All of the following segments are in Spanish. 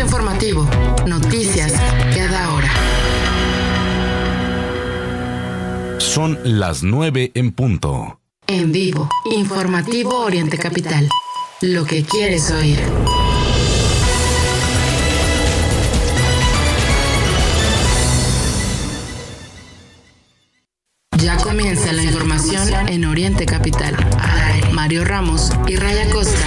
Informativo. Noticias cada hora. Son las 9 en punto. En vivo. Informativo Oriente Capital. Lo que quieres oír. Ya comienza la información en Oriente Capital. Mario Ramos y Raya Costa.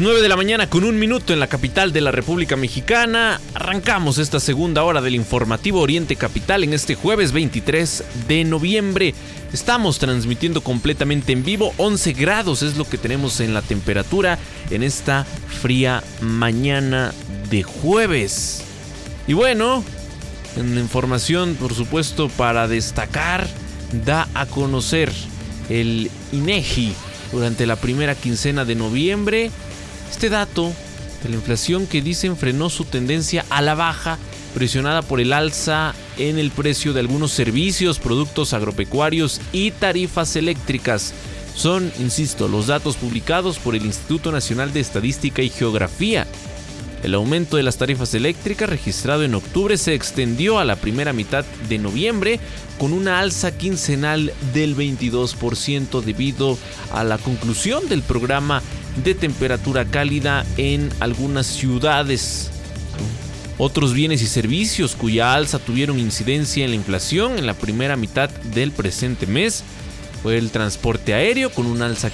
Las 9 de la mañana con un minuto en la capital de la República Mexicana. Arrancamos esta segunda hora del informativo Oriente Capital en este jueves 23 de noviembre. Estamos transmitiendo completamente en vivo. 11 grados es lo que tenemos en la temperatura en esta fría mañana de jueves. Y bueno, en información por supuesto para destacar, da a conocer el INEGI durante la primera quincena de noviembre este dato de la inflación que dicen frenó su tendencia a la baja, presionada por el alza en el precio de algunos servicios, productos agropecuarios y tarifas eléctricas. Son, insisto, los datos publicados por el Instituto Nacional de Estadística y Geografía. El aumento de las tarifas eléctricas registrado en octubre se extendió a la primera mitad de noviembre con una alza quincenal del 22% debido a la conclusión del programa de temperatura cálida en algunas ciudades. Otros bienes y servicios cuya alza tuvieron incidencia en la inflación en la primera mitad del presente mes fue el transporte aéreo con una alza,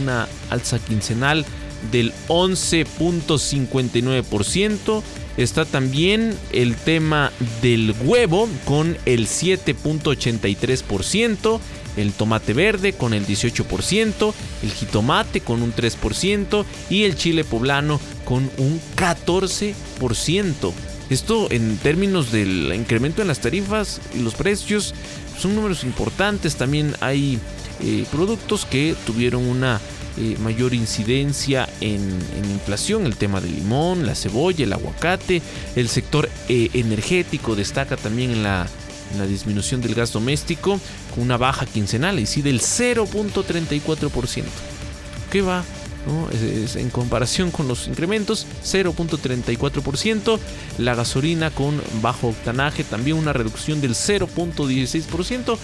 una alza quincenal del 11.59%. Está también el tema del huevo con el 7.83% el tomate verde con el 18%, el jitomate con un 3% y el chile poblano con un 14%. Esto en términos del incremento en las tarifas y los precios son números importantes. También hay eh, productos que tuvieron una eh, mayor incidencia en, inflación, el tema del limón, la cebolla, el aguacate, el sector eh, energético destaca también en la disminución del gas doméstico con una baja quincenal, y sí del 0.34%. ¿Qué va? en comparación con los incrementos, 0.34%. La gasolina con bajo octanaje, también una reducción del 0.16%.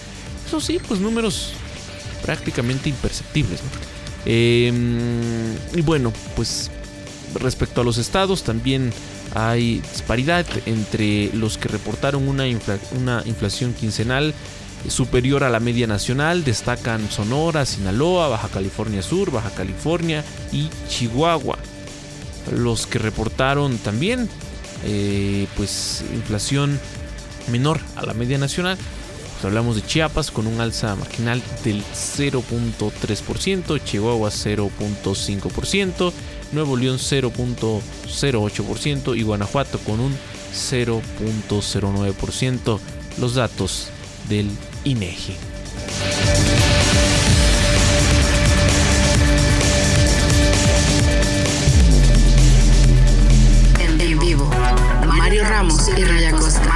Eso sí, pues números prácticamente imperceptibles. Em, y bueno, pues respecto a los estados, también hay disparidad entre los que reportaron una, una inflación quincenal superior a la media nacional. Destacan Sonora, Sinaloa, Baja California Sur, Baja California y Chihuahua. Los que reportaron también eh, pues inflación menor a la media nacional. Hablamos de Chiapas con un alza marginal del 0.3%, Chihuahua 0.5%, Nuevo León 0.08% y Guanajuato con un 0.09%. Los datos del INEGI. En vivo, Mario Ramos y Raya Costa.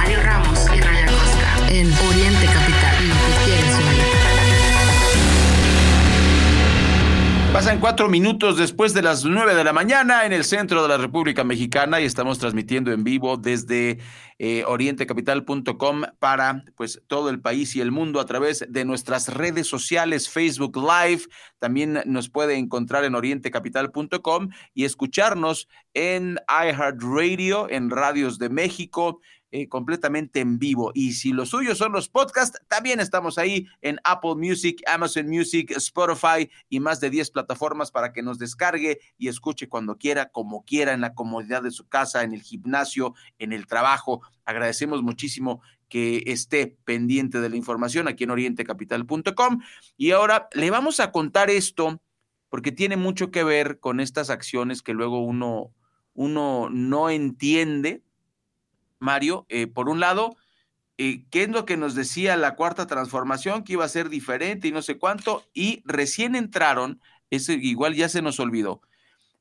Pasan cuatro minutos después de las nueve de la mañana en el centro de la República Mexicana y estamos transmitiendo en vivo desde eh, orientecapital.com para pues todo el país y el mundo a través de nuestras redes sociales, Facebook Live. También nos puede encontrar en orientecapital.com y escucharnos en iHeartRadio, en Radios de México, eh, completamente en vivo. Y si los suyos son los podcasts, también estamos ahí en Apple Music, Amazon Music, Spotify y más de 10 plataformas para que nos descargue y escuche cuando quiera, como quiera, en la comodidad de su casa, en el gimnasio, en el trabajo. Agradecemos muchísimo que esté pendiente de la información aquí en orientecapital.com. Y ahora le vamos a contar esto porque tiene mucho que ver con estas acciones que luego uno, uno no entiende Mario, eh, por un lado, eh, ¿qué es lo que nos decía la cuarta transformación? Que iba a ser diferente y no sé cuánto, y recién entraron, igual ya se nos olvidó,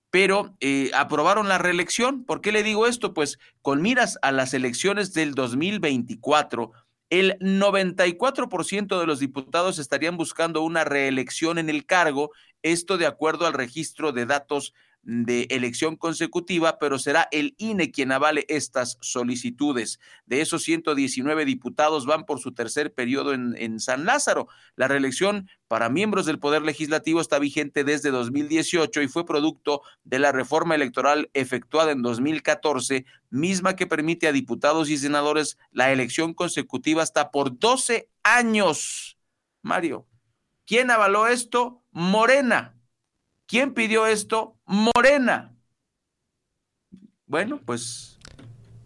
pero eh, aprobaron la reelección. ¿Por qué le digo esto? Pues con miras a las elecciones del 2024, el 94% de los diputados estarían buscando una reelección en el cargo, esto de acuerdo al registro de datos de elección consecutiva, pero será el INE quien avale estas solicitudes. De esos 119 diputados van por su tercer periodo en, en, San Lázaro. La reelección para miembros del Poder Legislativo está vigente desde 2018 y fue producto de la reforma electoral efectuada en 2014, misma que permite a diputados y senadores la elección consecutiva hasta por 12 años. Mario, ¿quién avaló esto? Morena ¿Quién pidió esto? Morena. Bueno, pues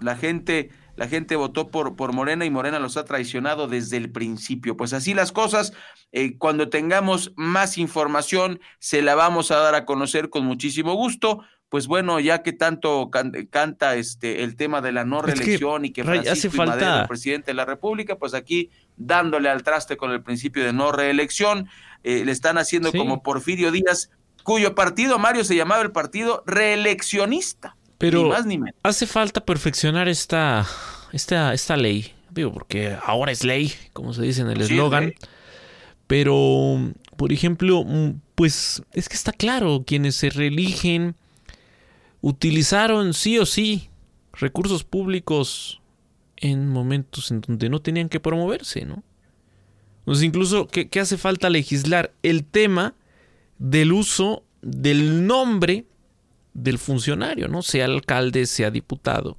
la gente, la gente votó por, por Morena y Morena los ha traicionado desde el principio. Pues así las cosas, eh, cuando tengamos más información, se la vamos a dar a conocer con muchísimo gusto. Pues bueno, ya que tanto canta este el tema de la no reelección y que Francisco hace falta... Madero, el presidente de la República, pues aquí dándole al traste con el principio de no reelección, eh, le están haciendo como Porfirio Díaz, cuyo partido, Mario, se llamaba el Partido Reeleccionista. Pero ni más ni menos. hace falta perfeccionar esta, esta, esta ley, digo, porque ahora es ley, como se dice en el eslogan. pero, por ejemplo, mm, pues es que está claro, quienes se reeligen utilizaron sí o sí recursos públicos en momentos en donde no tenían que promoverse, ¿no? Entonces, incluso, ¿qué, qué hace falta legislar? El tema del uso del nombre del funcionario, ¿no? Sea alcalde, sea diputado.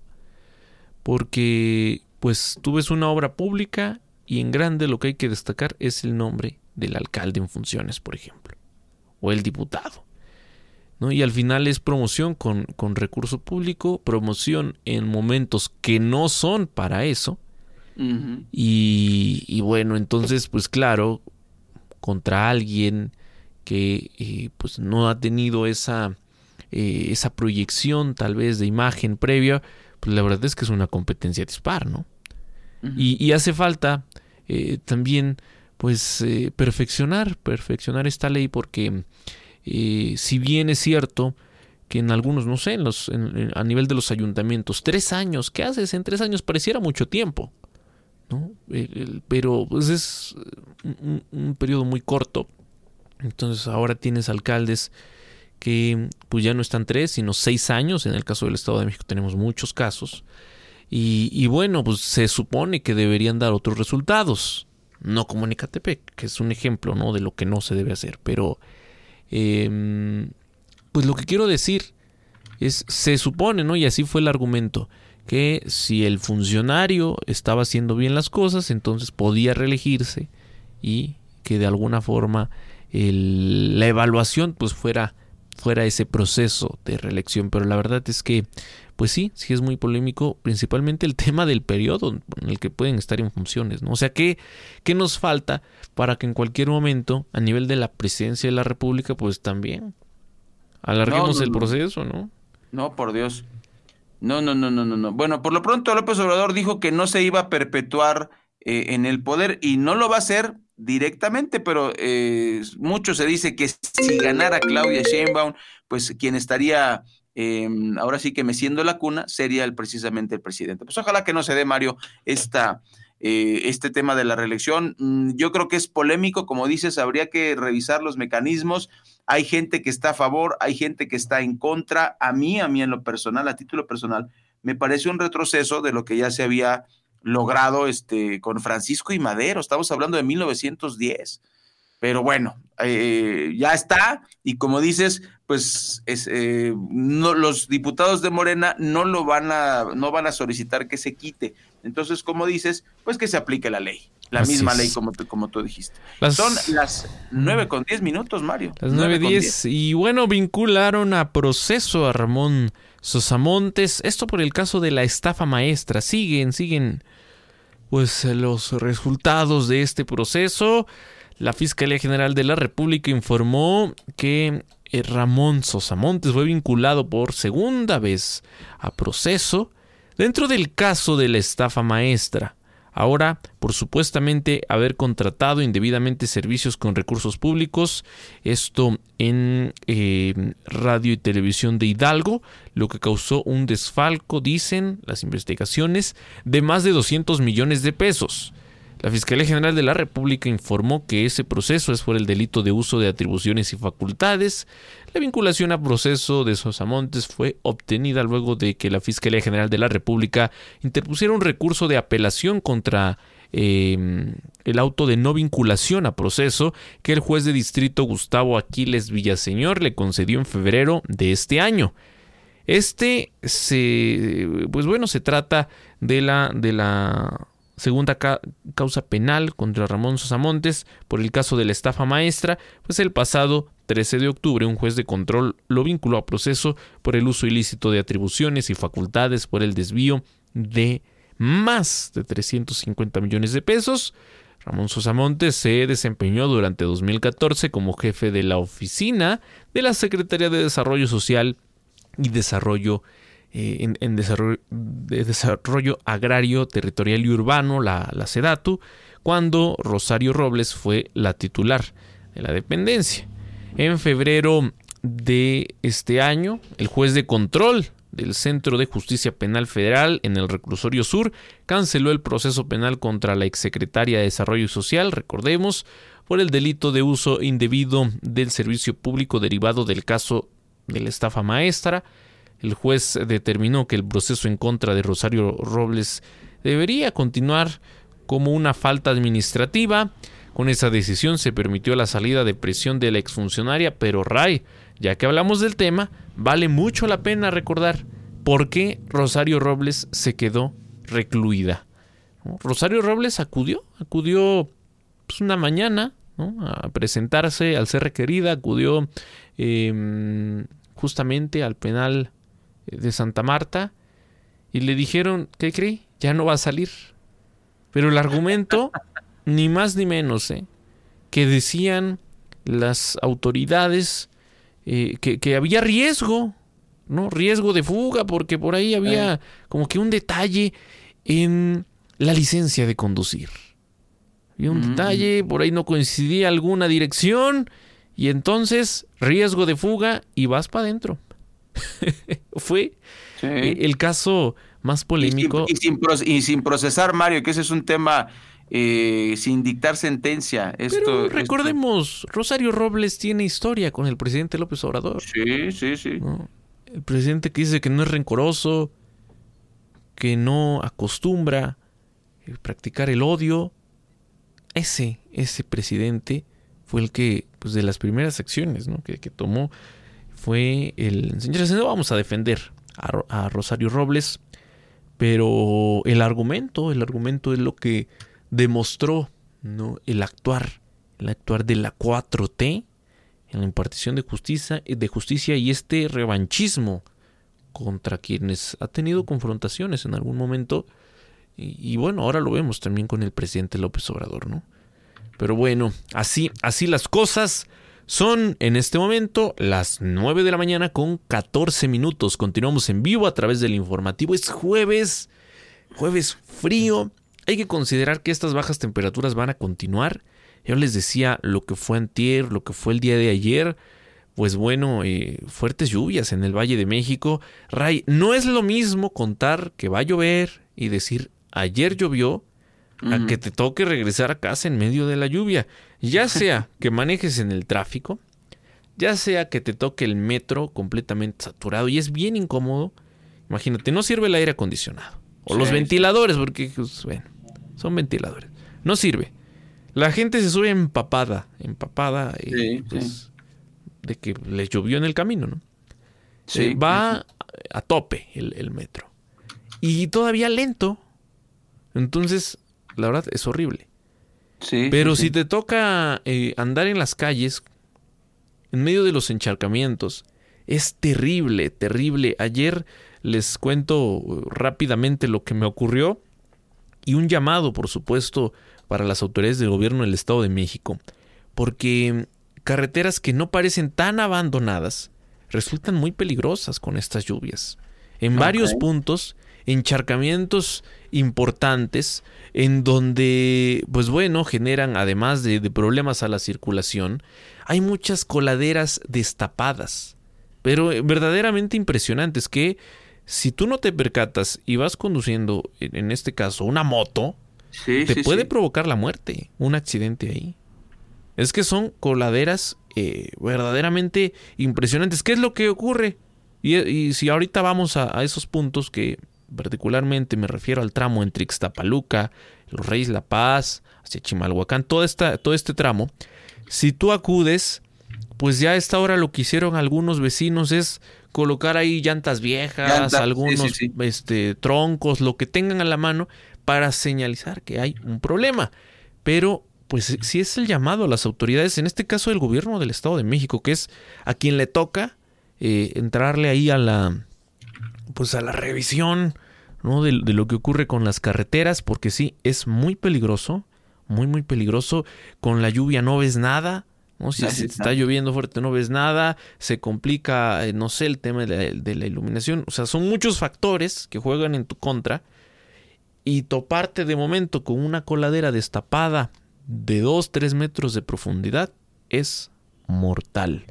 Porque, pues, tú ves una obra pública y en grande lo que hay que destacar es el nombre del alcalde en funciones, por ejemplo. O el diputado. ¿no? Y al final es promoción con, con recurso público, promoción en momentos que no son para eso. y, y bueno, entonces, pues claro, contra alguien que eh, pues no ha tenido esa, eh, esa proyección tal vez de imagen previa, pues la verdad es que es una competencia dispar, ¿no? y, hace falta eh, también pues perfeccionar, perfeccionar esta ley porque si bien es cierto que en algunos, no sé, en los, a nivel de los ayuntamientos, tres años, ¿qué haces? En tres años pareciera mucho tiempo, ¿no? pero pues es un periodo muy corto entonces ahora tienes alcaldes que pues ya no están tres, sino seis años. En el caso del Estado de México tenemos muchos casos. Y, bueno, pues se supone que deberían dar otros resultados. No como en Ecatepec, que es un ejemplo ¿no? de lo que no se debe hacer. Pero, em, pues lo que quiero decir es, se supone, ¿no? Y así fue el argumento, que si el funcionario estaba haciendo bien las cosas, entonces podía reelegirse y que de alguna forma la evaluación pues fuera, fuera ese proceso de reelección. Pero la verdad es que, pues sí, sí es muy polémico, principalmente el tema del periodo en el que pueden estar en funciones. ¿no? O sea, ¿qué, ¿qué nos falta para que en cualquier momento, a nivel de la presidencia de la República, pues también alarguemos el proceso, ¿no? No, por Dios. No, no, no, no, no, no. Bueno, por lo pronto López Obrador dijo que no se iba a perpetuar eh, en el poder y no lo va a hacer directamente, pero eh, mucho se dice que si ganara Claudia Sheinbaum, pues quien estaría em, ahora sí que meciendo la cuna sería el, precisamente el presidente. Pues ojalá que no se dé, Mario, esta, eh, este tema de la reelección. Mm, yo creo que es polémico, como dices, habría que revisar los mecanismos. Hay gente que está a favor, hay gente que está en contra. A mí, a mí en lo personal, a título personal, me parece un retroceso de lo que ya se había logrado este, con Francisco y Madero. Estamos hablando de 1910. Pero bueno, eh, ya está. Y como dices, pues eh, no, los diputados de Morena no lo van a, no van a solicitar que se quite. Entonces, como dices, pues que se aplique la ley. La misma ley como como tú dijiste. Son las 9 con 10 minutos, Mario. Las 9 10. Y bueno, vincularon a proceso a Ramón Sosamontes. Esto por el caso de la estafa maestra. Siguen, siguen pues los resultados de este proceso. La Fiscalía General de la República informó que eh, Ramón Sosamontes fue vinculado por segunda vez a proceso dentro del caso de la estafa maestra. Ahora, por supuestamente haber contratado indebidamente servicios con recursos públicos, esto en eh, radio y televisión de Hidalgo, lo que causó un desfalco, dicen las investigaciones, de más de 200 millones de pesos. La Fiscalía General de la República informó que ese proceso es por el delito de uso de atribuciones y facultades. La vinculación a proceso de Sosamontes fue obtenida luego de que la Fiscalía General de la República interpusiera un recurso de apelación contra em, el auto de no vinculación a proceso que el juez de distrito Gustavo Aquiles Villaseñor le concedió en febrero de este año. Este se pues bueno, se trata de la de la segunda causa penal contra Ramón Sosamontes por el caso de la estafa maestra, pues el pasado 13 de octubre un juez de control lo vinculó a proceso por el uso ilícito de atribuciones y facultades por el desvío de más de 350 millones de pesos. Ramón Sosamontes se desempeñó durante 2014 como jefe de la oficina de la Secretaría de Desarrollo Social y Desarrollo eh, en, desarrollo, de desarrollo agrario, territorial y urbano, la, la SEDATU, cuando Rosario Robles fue la titular de la dependencia. En febrero de este año, el juez de control del Centro de Justicia Penal Federal en el Reclusorio Sur canceló el proceso penal contra la exsecretaria de Desarrollo Social, recordemos, por el delito de uso indebido del servicio público derivado del caso de la estafa maestra. El juez determinó que el proceso en contra de Rosario Robles debería continuar como una falta administrativa. Con esa decisión se permitió la salida de prisión de la exfuncionaria, pero Ray, ya que hablamos del tema, vale mucho la pena recordar por qué Rosario Robles se quedó recluida. Rosario Robles acudió, acudió pues, una mañana a presentarse al ser requerida, acudió em, justamente al penal de Santa Marta y le dijeron, ¿qué cree? Ya no va a salir. Pero el argumento, ni más ni menos, ¿eh? que decían las autoridades eh, que, había riesgo, ¿no? Riesgo de fuga, porque por ahí había como que un detalle en la licencia de conducir. Había un detalle, por ahí no coincidía alguna dirección, y entonces riesgo de fuga y vas para adentro. Fue eh, el caso más polémico. Y sin, procesar, Mario, que ese es un tema eh, sin dictar sentencia. Pero recordemos, Rosario Robles tiene historia con el presidente López Obrador. Sí, sí, sí. El presidente que dice que no es rencoroso, que no acostumbra a practicar el odio. Ese, ese presidente fue el que, pues de las primeras acciones ¿no? que, que tomó fue el... Señores, no vamos a defender a, Rosario Robles, pero el argumento, el argumento es lo que demostró ¿no? el actuar, el actuar de la 4T en la impartición de justicia, de justicia y este revanchismo contra quienes ha tenido confrontaciones en algún momento. Y, y, bueno, ahora lo vemos también con el presidente López Obrador, ¿no? Pero bueno, así, así las cosas. Son en este momento las 9 de la mañana con 14 minutos. Continuamos en vivo a través del informativo. Es jueves, jueves frío. Hay que considerar que estas bajas temperaturas van a continuar. Yo les decía lo que fue antier, lo que fue el día de ayer. Pues bueno, eh, fuertes lluvias en el Valle de México. Ray, no es lo mismo contar que va a llover y decir ayer llovió a que te toque regresar a casa en medio de la lluvia. Ya sea que manejes en el tráfico, ya sea que te toque el metro completamente saturado y es bien incómodo. Imagínate, no sirve el aire acondicionado. O los ventiladores, porque, pues, bueno, son ventiladores. No sirve. La gente se sube empapada, empapada eh, pues, de que le llovió en el camino, ¿no? Se va a tope el, el metro. Y todavía lento, Entonces, la verdad es horrible. Sí. Pero sí, si sí. te toca eh, andar en las calles, en medio de los encharcamientos, es terrible, terrible. Ayer les cuento eh, rápidamente lo que me ocurrió y un llamado, por supuesto, para las autoridades del gobierno del Estado de México, porque carreteras que no parecen tan abandonadas resultan muy peligrosas con estas lluvias. En varios puntos, encharcamientos importantes, en donde, pues bueno, generan, además de, de problemas a la circulación, hay muchas coladeras destapadas, pero eh, verdaderamente impresionantes que si tú no te percatas y vas conduciendo, en en este caso, una moto, Sí, te sí, puede sí. provocar la muerte, un accidente ahí. Es que son coladeras eh, verdaderamente impresionantes. ¿Qué es lo que ocurre? Y, y si ahorita vamos a, a esos puntos que particularmente me refiero al tramo entre Ixtapaluca, Los Reyes La Paz, hacia Chimalhuacán, toda esta, todo este tramo, si tú acudes, pues ya a esta hora lo que hicieron algunos vecinos es colocar ahí llantas viejas, sí, algunos sí, sí. Este, troncos, lo que tengan a la mano para señalizar que hay un problema. Pero pues si es el llamado a las autoridades, en este caso del gobierno del Estado de México, que es a quien le toca eh, entrarle ahí a la pues a la revisión ¿no? de, de lo que ocurre con las carreteras, porque sí, es muy peligroso, muy muy peligroso. Con la lluvia no ves nada, ¿no? Si está lloviendo fuerte no ves nada, se complica, eh, no sé, el tema de la, de la iluminación. O sea, son muchos factores que juegan en tu contra. Y toparte de momento con una coladera destapada de 2-3 metros de profundidad es mortal.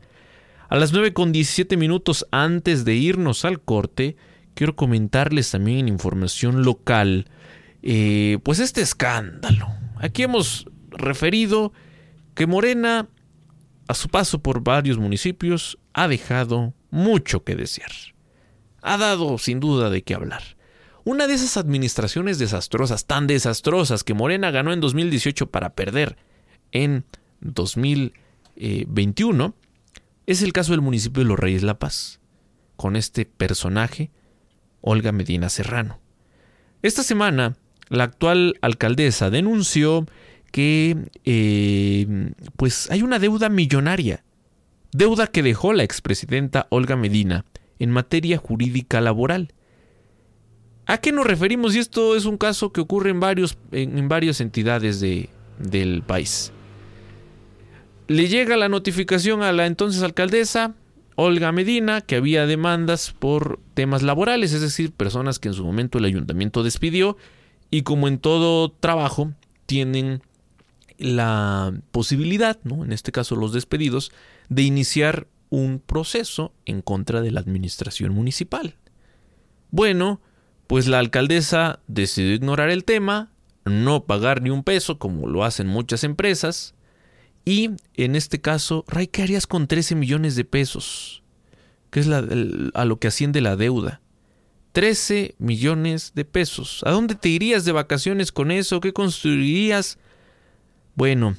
A las 9 con 17 minutos antes de irnos al corte, quiero comentarles también información local, eh, pues este escándalo. Aquí hemos referido que Morena, a su paso por varios municipios, ha dejado mucho que desear. Ha dado sin duda de qué hablar. Una de esas administraciones desastrosas, tan desastrosas que Morena ganó en 2018 para perder en 2021, es el caso del municipio de Los Reyes La Paz, con este personaje, Olga Medina Serrano. Esta semana, la actual alcaldesa denunció que eh, pues hay una deuda millonaria, deuda que dejó la expresidenta Olga Medina en materia jurídica laboral. ¿A qué nos referimos? Y esto es un caso que ocurre en, varios, en, varias entidades de, del país. Le llega la notificación a la entonces alcaldesa Olga Medina que había demandas por temas laborales, es decir, personas que en su momento el ayuntamiento despidió y como en todo trabajo tienen la posibilidad, ¿no? en este caso los despedidos, de iniciar un proceso en contra de la administración municipal. Bueno, pues la alcaldesa decidió ignorar el tema, no pagar ni un peso como lo hacen muchas empresas, y en este caso, Ray, ¿qué harías con 13 millones de pesos? Que es la, a lo que asciende la deuda. 13 millones de pesos. ¿A dónde te irías de vacaciones con eso? ¿Qué construirías? Bueno,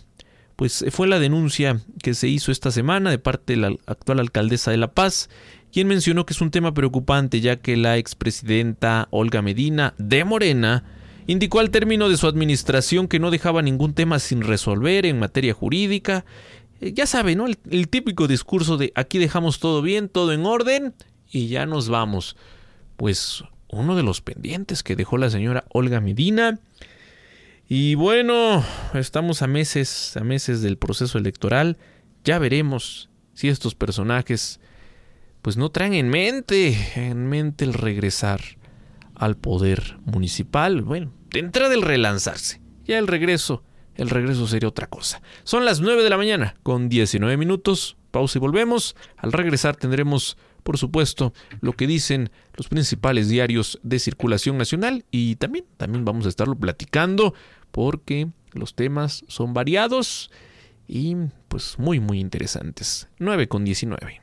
pues fue la denuncia que se hizo esta semana de parte de la actual alcaldesa de La Paz, quien mencionó que es un tema preocupante ya que la expresidenta Olga Medina de Morena indicó al término de su administración que no dejaba ningún tema sin resolver en materia jurídica. Eh, ya sabe, ¿no? El, típico discurso de aquí dejamos todo bien, todo en orden y ya nos vamos. Pues uno de los pendientes que dejó la señora Olga Medina. Y bueno, estamos a meses, a meses del proceso electoral. Ya veremos si estos personajes pues no traen en mente, en mente el regresar al poder municipal. Bueno, de entrada el relanzarse. Ya el regreso, el regreso sería otra cosa. Son las 9 de la mañana con 19 minutos. Pausa y volvemos. Al regresar tendremos, por supuesto, lo que dicen los principales diarios de circulación nacional y también, también vamos a estarlo platicando porque los temas son variados y pues muy muy interesantes. 9 con 19.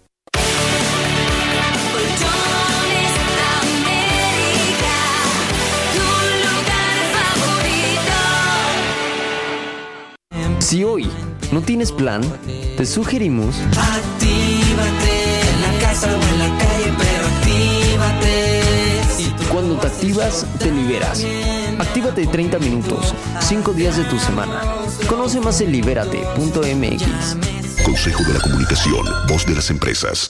Si hoy no tienes plan, te sugerimos... Actívate en la casa o en la calle, pero actívate. Cuando te activas, te liberas. Actívate 30 minutos, 5 días de tu semana. Conoce más en libérate.mx. Consejo de la Comunicación, voz de las empresas.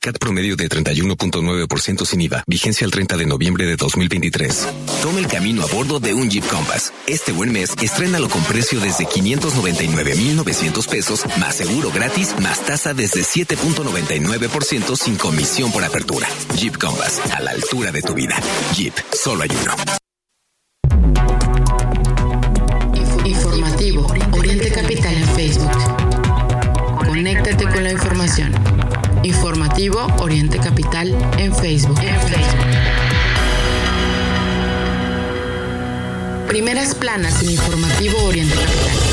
CAT promedio de 31.9% sin IVA. Vigencia el 30 de noviembre de 2023. Toma el camino a bordo de un Jeep Compass. Este buen mes, estrénalo con precio desde 599,900 pesos, más seguro gratis, más tasa desde 7.99% sin comisión por apertura. Jeep Compass, a la altura de tu vida. Jeep, solo hay uno. Informativo Oriente Capital en Facebook. Conéctate con la información. Informativo Oriente Capital en Facebook. Primeras planas en Informativo Oriente Capital.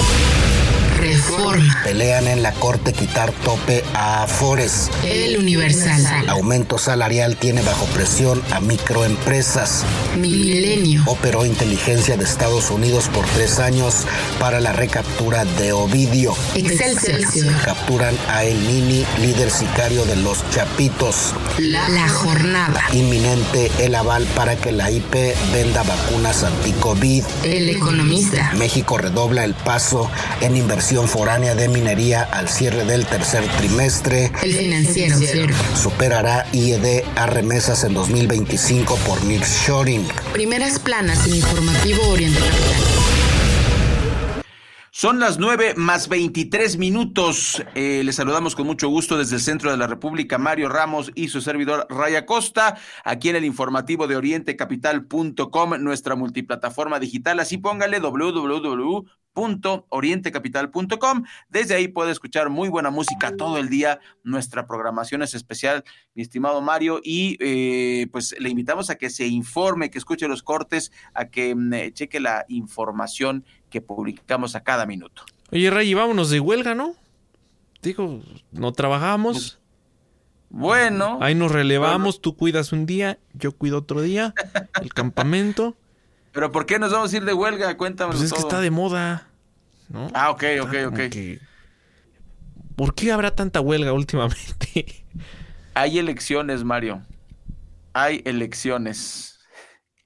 Reforma. Pelean en la corte quitar tope a Afores. El Universal. Aumento salarial tiene bajo presión a microempresas. Milenio. Operó inteligencia de Estados Unidos por tres años para la recaptura de Ovidio. Excelsior. Capturan a El Nini, líder sicario de los Chapitos. La, la jornada. Inminente el aval para que la IP venda vacunas anti-COVID. El economista. México redobla el paso en inversión foránea de minería al cierre del tercer trimestre. El financiero. Superará IED a remesas en 2025 por nearshoring. Primeras planas en Informativo Oriente Capital. Son las 9 más 23 minutos. Eh, les saludamos con mucho gusto desde el centro de la República, Mario Ramos y su servidor Raya Costa, aquí en el informativo de orientecapital.com, nuestra multiplataforma digital. Así póngale www.orientecapital.com. Desde ahí puede escuchar muy buena música todo el día. Nuestra programación es especial, mi estimado Mario, y eh, pues le invitamos a que se informe, que escuche los cortes, a que mm, cheque la información que publicamos a cada minuto. Oye, Ray, vámonos de huelga, ¿no? Digo, no trabajamos. Bueno. Ahí nos relevamos, tú cuidas un día, yo cuido otro día, el campamento. Pero ¿por qué nos vamos a ir de huelga? Cuéntame. Pues es que está de moda, ¿no? Ah, ok, ok, ok. Que... ¿Por qué habrá tanta huelga últimamente? Hay elecciones, Mario. Hay elecciones.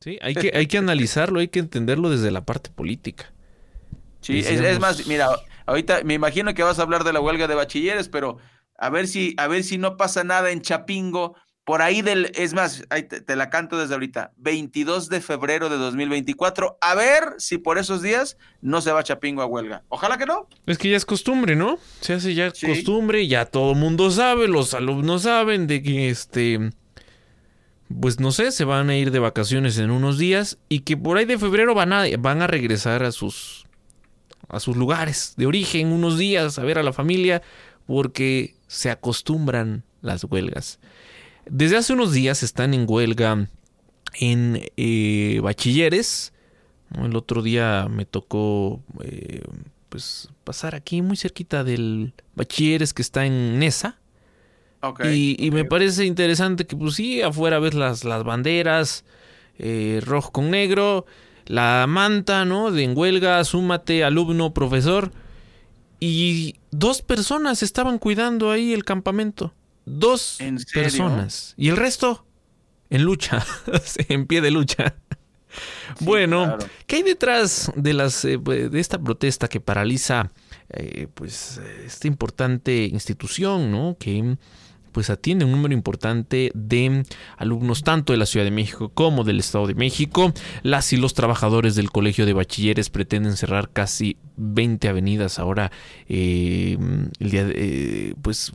Sí, hay que, hay que analizarlo, hay que entenderlo desde la parte política. Sí, es, es, más, mira, ahorita me imagino que vas a hablar de la huelga de bachilleres, pero a ver si, a ver si no pasa nada en Chapingo. Por ahí del, es más, ahí te, te, la canto desde ahorita, 22 de febrero de 2024. A ver si por esos días no se va Chapingo a huelga. Ojalá que no. Es que ya es costumbre, ¿no? Se hace ya sí. costumbre, ya todo el mundo sabe, los alumnos saben de que este pues no sé, se van a ir de vacaciones en unos días y que por ahí de febrero van a, van a regresar a sus, a sus lugares de origen unos días a ver a la familia porque se acostumbran las huelgas. Desde hace unos días están en huelga en eh, bachilleres. El otro día me tocó eh, pues pasar aquí muy cerquita del bachilleres que está en Nesa. y, me parece interesante que pues sí, afuera ves las, las banderas, eh, rojo con negro, la manta, ¿no? De en huelga, súmate, alumno, profesor. Y dos personas estaban cuidando ahí el campamento. Dos personas. Y el resto en lucha, en pie de lucha. bueno, ¿qué hay detrás de las eh, de esta protesta que paraliza eh, pues esta importante institución, ¿no? Que pues atiende un número importante de alumnos tanto de la Ciudad de México como del Estado de México. Las y los trabajadores del Colegio de Bachilleres pretenden cerrar casi 20 avenidas ahora eh, el día pues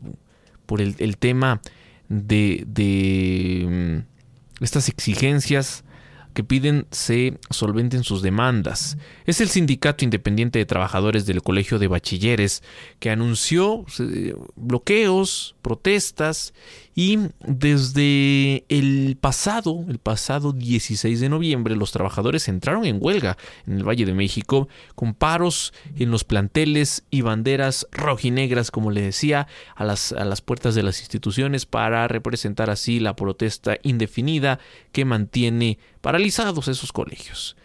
por el, tema de, de mm, estas exigencias que piden se solventen sus demandas. Es el Sindicato Independiente de Trabajadores del Colegio de Bachilleres que anunció eh, bloqueos, protestas y desde el pasado, el pasado 16 de noviembre, los trabajadores entraron en huelga en el Valle de México con paros en los planteles y banderas rojinegras, como le decía, a las, a las puertas de las instituciones para representar así la protesta indefinida que mantiene paralizados esos colegios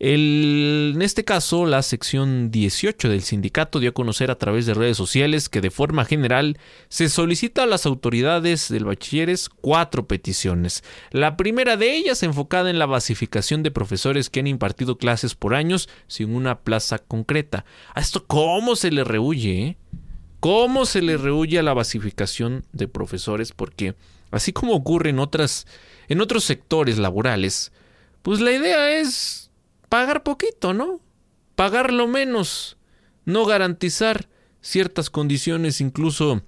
en este caso, la sección 18 del sindicato dio a conocer a través de redes sociales que de forma general se solicita a las autoridades del bachilleres cuatro peticiones. La primera de ellas enfocada en la basificación de profesores que han impartido clases por años sin una plaza concreta. ¿A esto cómo se le rehuye? Eh? ¿Cómo se le rehuye a la basificación de profesores? Porque así como ocurre en otras en otros sectores laborales, pues la idea es pagar poquito, ¿no? Pagar lo menos, no garantizar ciertas condiciones incluso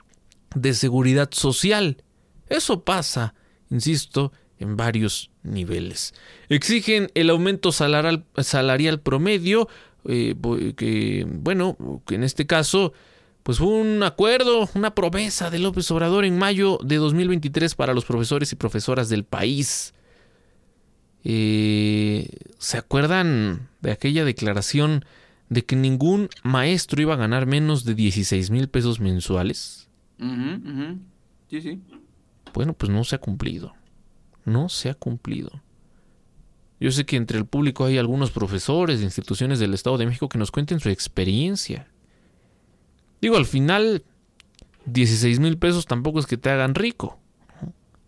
de seguridad social. Eso pasa, insisto, en varios niveles. Exigen el aumento salarial, salarial promedio, eh, que, bueno, que en este caso, pues fue un acuerdo, una promesa de López Obrador en mayo de 2023 para los profesores y profesoras del país. Eh, ¿Se acuerdan de aquella declaración de que ningún maestro iba a ganar menos de 16 mil pesos mensuales? Sí, sí. Bueno, pues no se ha cumplido. No se ha cumplido. Yo sé que entre el público hay algunos profesores de instituciones del Estado de México que nos cuenten su experiencia. Digo, al final, 16 mil pesos tampoco es que te hagan rico.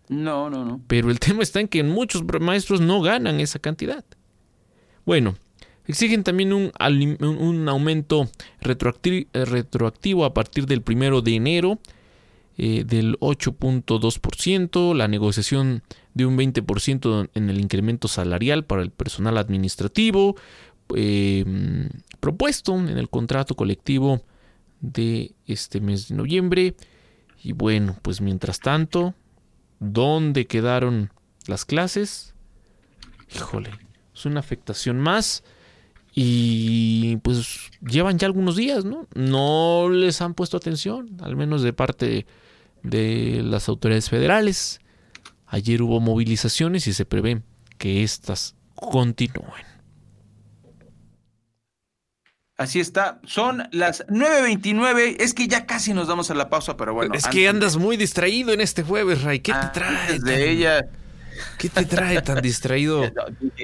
No, no, no. Pero el tema está en que muchos maestros no ganan esa cantidad. Bueno, exigen también un, aumento retroactivo a partir del primero de enero eh, del 8.2%, la negociación de un 20% en el incremento salarial para el personal administrativo, em, propuesto en el contrato colectivo de este mes de noviembre. Y bueno, pues mientras tanto, ¿Dónde quedaron las clases? Híjole, es una afectación más. Y pues llevan ya algunos días, ¿no? No les han puesto atención, al menos de parte de las autoridades federales. Ayer hubo movilizaciones y se prevé que éstas continúen. Así está. Son las 9.29. Es que ya casi nos damos a la pausa, pero bueno. Es que andas muy distraído en este jueves, Ray. ¿Qué te trae? De ella. ¿Qué te trae tan distraído?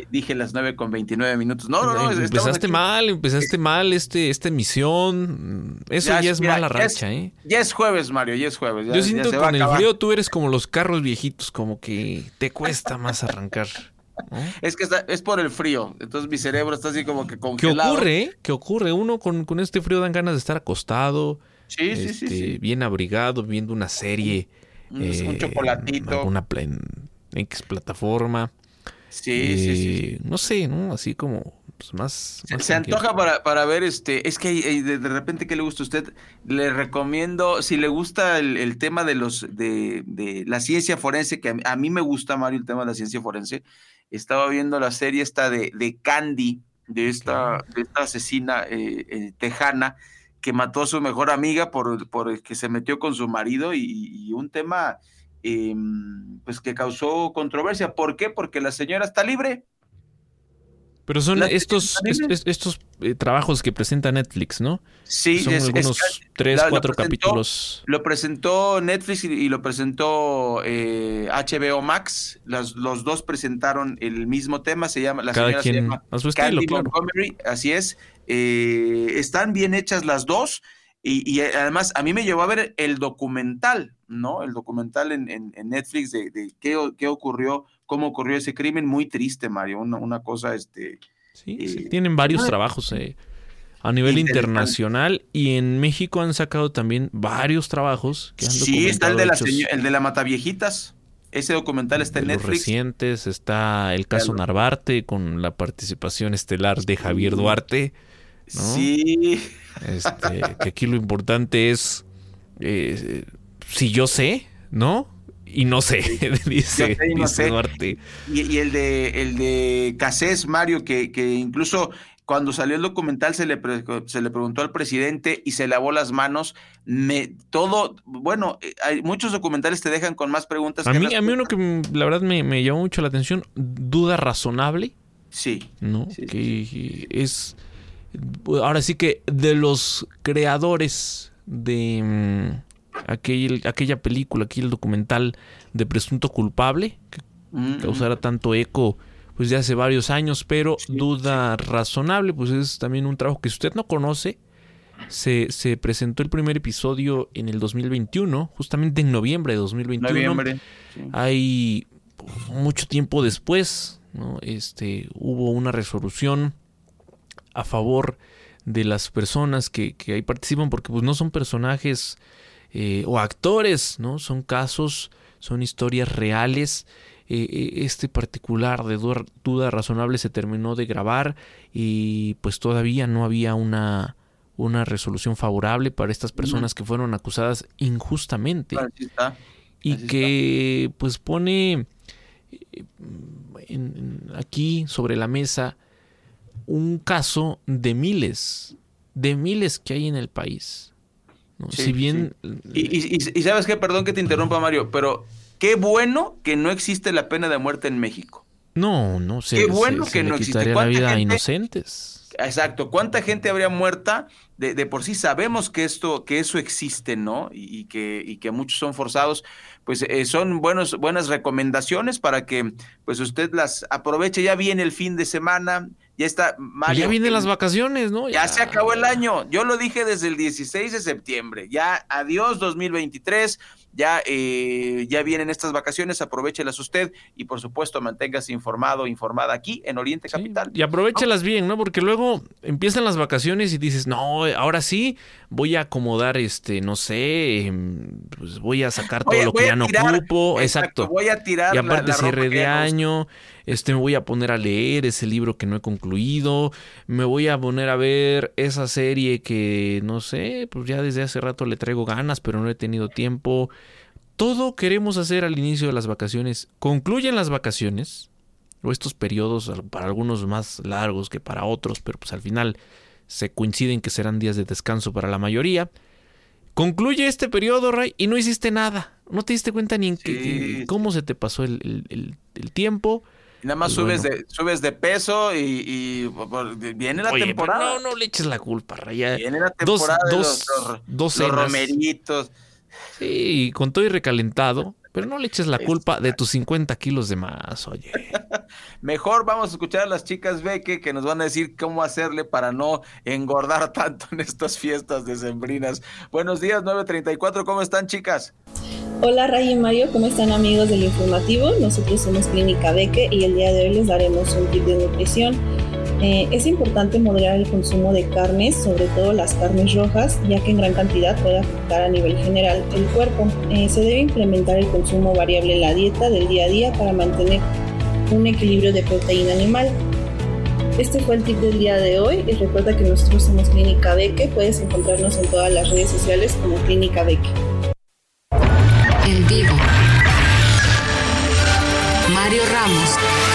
dije, las 9 con 29 minutos. No, no, no. Empezaste mal, empezaste mal este, esta emisión. Eso ya, es mala racha, ¿eh? Ya es jueves, Mario, ya es jueves. Yo siento que con el frío tú eres como los carros viejitos, como que te cuesta más arrancar. Es que es por el frío. Entonces mi cerebro está así como que congelado. ¿Qué ocurre? ¿Qué ocurre? Uno con, este frío dan ganas de estar acostado. Sí, sí, sí, este, Bien abrigado, viendo una serie. un eh, chocolatito. Una en X plataforma. Sí, sí, sí, eh, No sé, ¿no? Así como pues, más, Se, más se tranquilo. antoja para, para ver, este, es que eh, de, de repente, ¿qué le gusta a usted? Le recomiendo, si le gusta el, el tema de los, de, de la ciencia forense, que a, mí- a mí me gusta, Mario, el tema de la ciencia forense, estaba viendo la serie esta de, de Candy, de esta, de esta asesina eh, eh, tejana, que mató a su mejor amiga por, por que se metió con su marido y, y un tema eh, pues que causó controversia. ¿Por qué? Porque la señora está libre. Pero son Las estos, series est- est- estos eh, trabajos que presenta Netflix, ¿no? Sí, son es- es- algunos tres, la- lo cuatro presentó- capítulos. Lo presentó Netflix y, y lo presentó eh, HBO Max. Las- los dos presentaron el mismo tema. Se llama la Cada señora se quien llama a su estilo, Candy claro. Montgomery, así es. Eh, están bien hechas las dos. Y, y además, a mí me llevó a ver el documental, ¿no? El documental en, en- en Netflix de, de qué, qué ocurrió, cómo ocurrió ese crimen. Muy triste, Mario. Una, una cosa, este. Sí, sí, tienen varios ah, trabajos eh, a nivel internacional y en México han sacado también varios trabajos que han Sí, está el de, la el de la Mataviejitas. Ese documental está en de los Netflix. recientes. Está el caso Claro. Narvarte con la participación estelar de Javier Duarte. ¿no? Sí. Este, que aquí lo importante es eh, si yo sé, ¿no? Y no sé, dice, sé y no dice sé. Duarte. Y, y el de el de Cassés, Mario, que, que incluso cuando salió el documental se le, pre- se le preguntó al presidente y se lavó las manos. Me, todo, bueno, eh, hay muchos documentales te dejan con más preguntas. A que mí, a mí uno que mm, la verdad me, me llamó mucho la atención, duda razonable, Sí. ¿no? que es ahora sí que de los creadores de mm, aquel- aquella película, aquel documental de Presunto Culpable, que Mm, causara tanto eco pues de hace varios años, pero duda razonable, pues es también un trabajo que si usted no conoce, se, se presentó el primer episodio en el 2021, justamente en noviembre de 2021. Noviembre, sí. Hay mucho tiempo después, ¿no? Este, hubo una resolución a favor de las personas que, que ahí participan, porque pues no son personajes eh, o actores, ¿no? Son casos, son historias reales. Eh, eh, este particular de duda, razonable se terminó de grabar y pues todavía no había una, una resolución favorable para estas personas que fueron acusadas injustamente Así está. y que pues pone eh, en- aquí sobre la mesa un caso de miles, de miles que hay en el país. ¿No? Sí, si bien Y, y- y- y sabes qué, perdón que te interrumpa, Mario, pero qué bueno que no existe la pena de muerte en México. no, no se, Qué bueno se- que no existe. la ¿Cuánta vida a gente- inocentes. Exacto. ¿Cuánta gente habría muerta? De, de por sí sabemos que esto, que eso existe, ¿no? Y, y que, y que muchos son forzados. Pues eh, son buenos, buenas recomendaciones para que pues usted las aproveche. Ya viene el fin de semana, ya está Mario. ya vienen las vacaciones, ¿no? Ya se acabó el año. Yo lo dije desde el 16 de septiembre. Ya adiós 2023. Ya, eh, ya vienen estas vacaciones. Aprovechelas usted y por supuesto manténgase informado, informada aquí en Oriente Capital. Y aprovechelas bien, ¿no? Porque luego empiezan las vacaciones y dices, no, ahora sí voy a acomodar, este, no sé, em, pues voy a sacar todo Voy lo voy que ya no tirar, ocupo. exacto, Exacto. voy a tirar Y la- aparte la ropa cierre de año, este, me voy a poner a leer ese libro que no he concluido, me voy a poner a ver esa serie que, no sé, pues ya desde hace rato le traigo ganas, pero no he tenido tiempo. Todo queremos hacer al inicio de las vacaciones. Concluyen las vacaciones, o estos periodos para algunos más largos que para otros, pero pues al final se coinciden que serán días de descanso para la mayoría. Concluye este periodo, Ray, y no hiciste nada. No te diste cuenta ni en qué- cómo se te pasó el, el- el- el tiempo. Y nada más Pues subes, bueno. de, subes de peso y, viene la Oye, pero temporada. no, no le eches la culpa, Ray. ya Viene la dos, temporada de dos, los, los- dos los romeritos. Sí, con todo y recalentado. Pero no le eches la culpa de tus 50 kilos de más, oye. Mejor vamos a escuchar a las chicas Beque que nos van a decir cómo hacerle para no engordar tanto en estas fiestas decembrinas. Buenos días, 934, ¿cómo están chicas? Hola Ray y Mario, ¿cómo están amigos del informativo? Nosotros somos Clínica Beque y el día de hoy les daremos un tip de nutrición. Eh, es importante moderar el consumo de carnes, sobre todo las carnes rojas, ya que en gran cantidad puede afectar a nivel general el cuerpo. Eh, se debe implementar el consumo variable en la dieta del día a día para mantener un equilibrio de proteína animal. Este fue el tip del día de hoy y recuerda que nosotros somos Clínica Beque. Puedes encontrarnos en todas las redes sociales como Clínica Beque. En vivo. Mario Ramos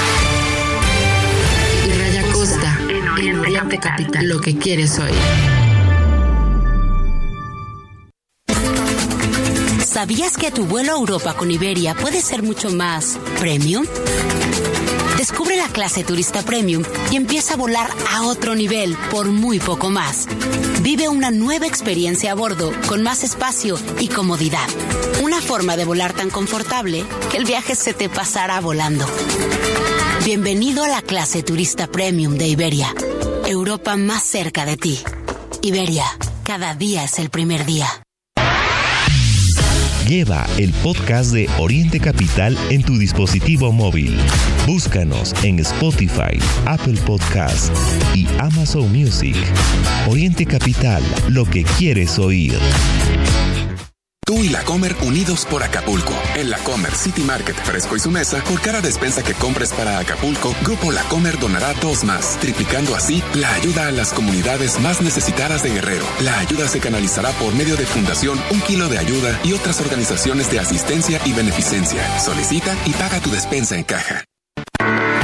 Capital. Lo que quieres oír. ¿Sabías que tu vuelo a Europa con Iberia puede ser mucho más premium? Descubre la clase turista premium y empieza a volar a otro nivel por muy poco más. Vive una nueva experiencia a bordo con más espacio y comodidad. Una forma de volar tan confortable que el viaje se te pasará volando. Bienvenido a la clase turista premium de Iberia. Europa más cerca de ti. Iberia, cada día es el primer día. Lleva el podcast de Oriente Capital en tu dispositivo móvil. Búscanos en Spotify, Apple Podcasts y Amazon Music. Oriente Capital, lo que quieres oír. Tú y la Comer unidos por Acapulco. En la Comer City Market Fresco y su mesa, por cada despensa que compres para Acapulco, Grupo La Comer donará dos más, triplicando así la ayuda a las comunidades más necesitadas de Guerrero. La ayuda se canalizará por medio de Fundación Un Kilo de Ayuda y otras organizaciones de asistencia y beneficencia. Solicita y paga tu despensa en caja.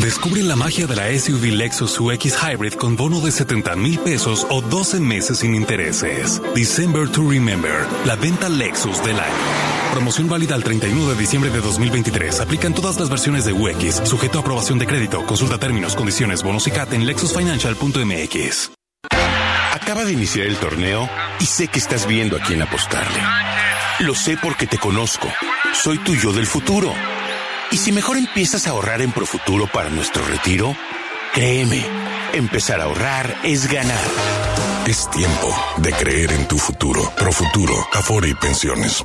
Descubre la magia de la SUV Lexus UX Hybrid con bono de 70 mil pesos o 12 meses sin intereses. December to Remember, la venta Lexus del año. Promoción válida al 31 de diciembre de 2023. Aplican todas las versiones de UX, sujeto a aprobación de crédito. Consulta términos, condiciones, bonos y CAT en lexusfinancial.mx. Acaba de iniciar el torneo y sé que estás viendo a quién apostarle. Lo sé porque te conozco. Soy tu yo del futuro. Y si mejor empiezas a ahorrar en Profuturo para nuestro retiro, créeme, empezar a ahorrar es ganar. Es tiempo de creer en tu futuro. Profuturo, Afore y Pensiones.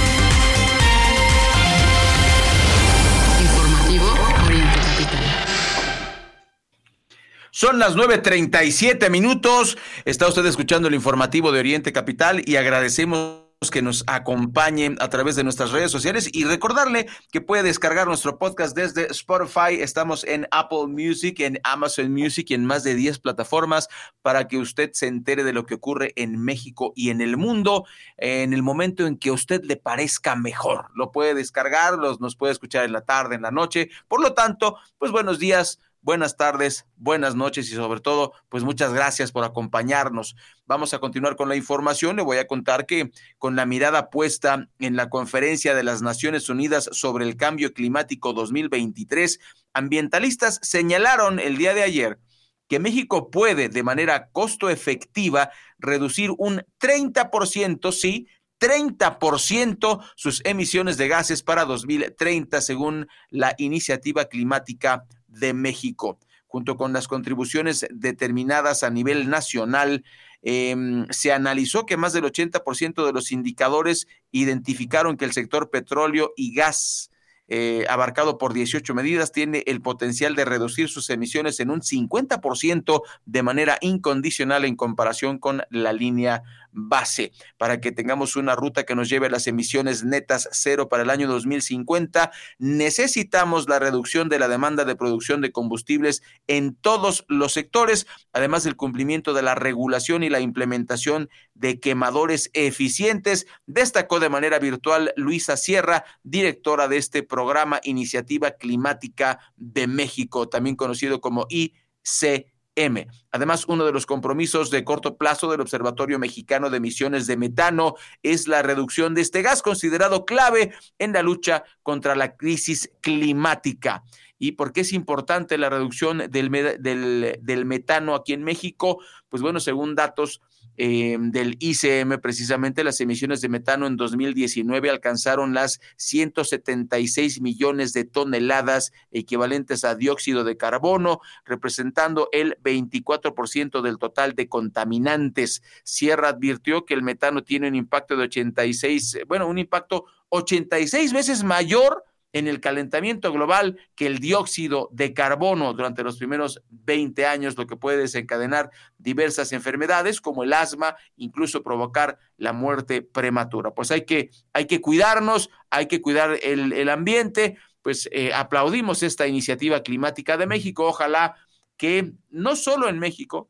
Son las 9.37 minutos. Está usted escuchando el informativo de Oriente Capital y agradecemos que nos acompañen a través de nuestras redes sociales y recordarle que puede descargar nuestro podcast desde Spotify. Estamos en Apple Music, en Amazon Music y en más de 10 plataformas para que usted se entere de lo que ocurre en México y en el mundo en el momento en que a usted le parezca mejor. Lo puede descargar, los, nos puede escuchar en la tarde, en la noche. Por lo tanto, pues buenos días buenas tardes, buenas noches y sobre todo, pues muchas gracias por acompañarnos. Vamos a continuar con la información. Le voy a contar que con la mirada puesta en la conferencia de las Naciones Unidas sobre el cambio climático 2023, ambientalistas señalaron el día de ayer que México puede de manera costo efectiva reducir un 30%, sí, 30% sus emisiones de gases para 2030, según la iniciativa climática de México, junto con las contribuciones determinadas a nivel nacional. Eh, se analizó que más del 80% de los indicadores identificaron que el sector petróleo y gas eh, abarcado por 18 medidas, tiene el potencial de reducir sus emisiones en un 50% de manera incondicional en comparación con la línea base, para que tengamos una ruta que nos lleve a las emisiones netas cero para el año 2050. Necesitamos la reducción de la demanda de producción de combustibles en todos los sectores, además del cumplimiento de la regulación y la implementación de quemadores eficientes, destacó de manera virtual Luisa Sierra, directora de este programa Iniciativa Climática de México, también conocido como ICM. M. Además, uno de los compromisos de corto plazo del Observatorio Mexicano de Emisiones de Metano es la reducción de este gas, considerado clave en la lucha contra la crisis climática. ¿Y por qué es importante la reducción del, del, del metano aquí en México? Pues bueno, según datos eh, del ICM, precisamente las emisiones de metano en 2019 alcanzaron las 176 millones de toneladas equivalentes a dióxido de carbono, representando el 24% del total de contaminantes. Sierra advirtió que el metano tiene un impacto de 86, bueno, un impacto 86 veces mayor en el calentamiento global que el dióxido de carbono durante los primeros 20 años, lo que puede desencadenar diversas enfermedades como el asma, incluso provocar la muerte prematura. Pues hay que, hay que cuidarnos, hay que cuidar el, el ambiente, pues eh, aplaudimos esta iniciativa climática de México, ojalá que no solo en México,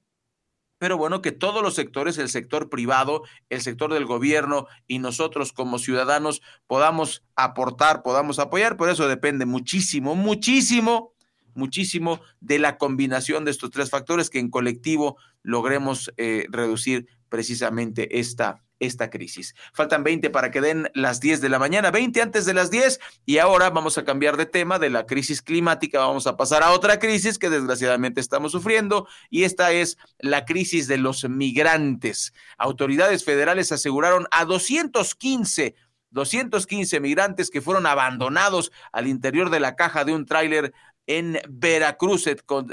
pero bueno, que todos los sectores, el sector privado, el sector del gobierno y nosotros como ciudadanos podamos aportar, podamos apoyar, por eso depende muchísimo, muchísimo, muchísimo de la combinación de estos tres factores que en colectivo logremos eh, reducir precisamente esta, esta crisis. Faltan 20 para que den las 10 de la mañana, 20 antes de las 10 y ahora vamos a cambiar de tema de la crisis climática, vamos a pasar a otra crisis que desgraciadamente estamos sufriendo y esta es la crisis de los migrantes. Autoridades federales aseguraron a 215 215 migrantes que fueron abandonados al interior de la caja de un tráiler en Veracruz,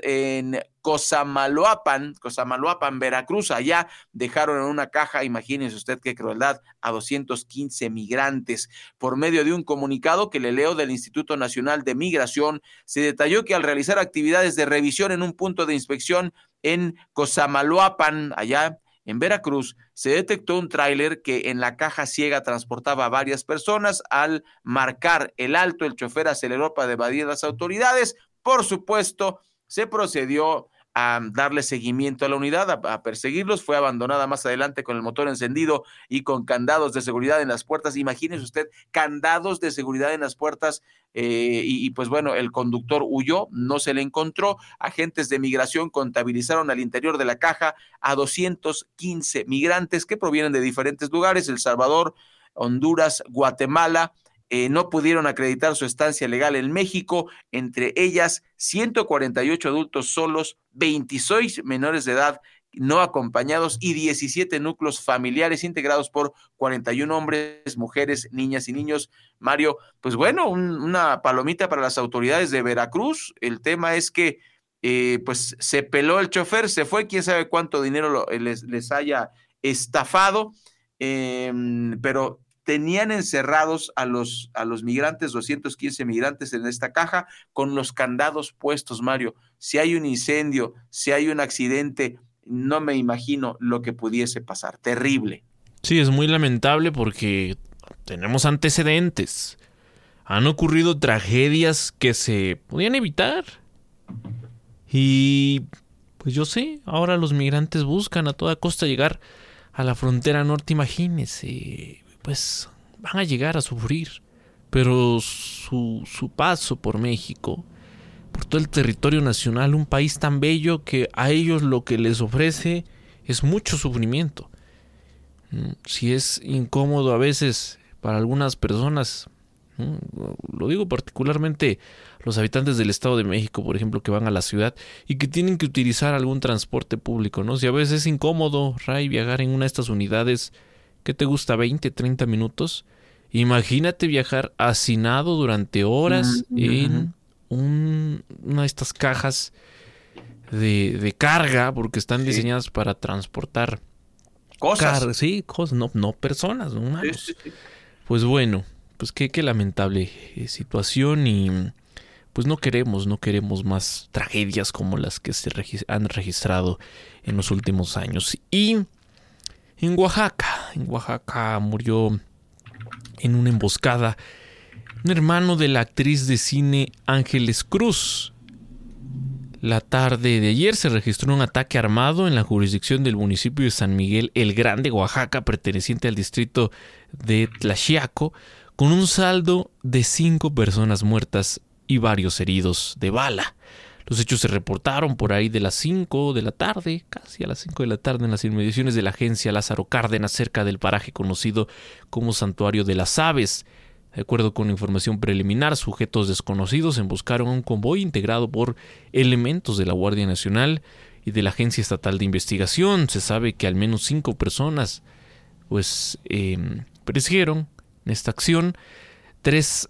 en Cosamaloapan, Cosamaloapan, Veracruz. Allá dejaron en una caja, imagínense usted qué crueldad, a 215 migrantes. Por medio de un comunicado que le leo del Instituto Nacional de Migración, se detalló que al realizar actividades de revisión en un punto de inspección en Cosamaloapan, allá en Veracruz se detectó un tráiler que en la caja ciega transportaba a varias personas. Al marcar el alto, el chofer aceleró para evadir las autoridades. Por supuesto, se procedió a darle seguimiento a la unidad, a, perseguirlos. Fue abandonada más adelante con el motor encendido y con candados de seguridad en las puertas. Imagínese usted, candados de seguridad en las puertas eh, y, y, pues bueno, el conductor huyó, no se le encontró. Agentes de migración contabilizaron al interior de la caja a 215 migrantes que provienen de diferentes lugares, El Salvador, Honduras, Guatemala, eh, no pudieron acreditar su estancia legal en México, entre ellas 148 adultos solos, 26 menores de edad no acompañados y 17 núcleos familiares integrados por 41 hombres, mujeres, niñas y niños. Mario, pues bueno, una palomita para las autoridades de Veracruz. El tema es que eh, pues se peló el chofer, se fue, quién sabe cuánto dinero les, les, haya estafado, eh, pero tenían encerrados a los, a los migrantes, 215 migrantes en esta caja, con los candados puestos, Mario. Si hay un incendio, si hay un accidente, no me imagino lo que pudiese pasar. Terrible. Sí, es muy lamentable porque tenemos antecedentes. Han ocurrido tragedias que se podían evitar. Y pues yo sé, ahora los migrantes buscan a toda costa llegar a la frontera norte, imagínense pues van a llegar a sufrir. Pero su, su paso por México, por todo el territorio nacional, un país tan bello que a ellos lo que les ofrece es mucho sufrimiento. Mm, si es incómodo a veces para algunas personas, mm, lo digo particularmente los habitantes del Estado de México, por ejemplo, que van a la ciudad y que tienen que utilizar algún transporte público, ¿no? Si a veces es incómodo, Ray, viajar en una de estas unidades ¿qué te gusta? 20, 30 minutos. Imagínate viajar hacinado durante horas en una de estas cajas de, carga, porque están diseñadas para transportar cosas. sí, cosas, no, no personas, no humanos. pues bueno, pues qué, qué lamentable eh, situación y pues no queremos, no queremos más tragedias como las que se han registrado en los últimos años. Y en Oaxaca. En Oaxaca murió en una emboscada un hermano de la actriz de cine Ángeles Cruz. La tarde de ayer se registró un ataque armado en la jurisdicción del municipio de San Miguel el Grande, Oaxaca, perteneciente al distrito de Tlaxiaco, con un saldo de cinco personas muertas y varios heridos de bala. Los hechos se reportaron por ahí de las 5 de la tarde, casi a las 5 de la tarde, en las inmediaciones de la agencia Lázaro Cárdenas, cerca del paraje conocido como Santuario de las Aves. De acuerdo con información preliminar, sujetos desconocidos emboscaron un convoy integrado por elementos de la Guardia Nacional y de la Agencia Estatal de Investigación. Se sabe que al menos cinco personas pues eh, perecieron en esta acción. Tres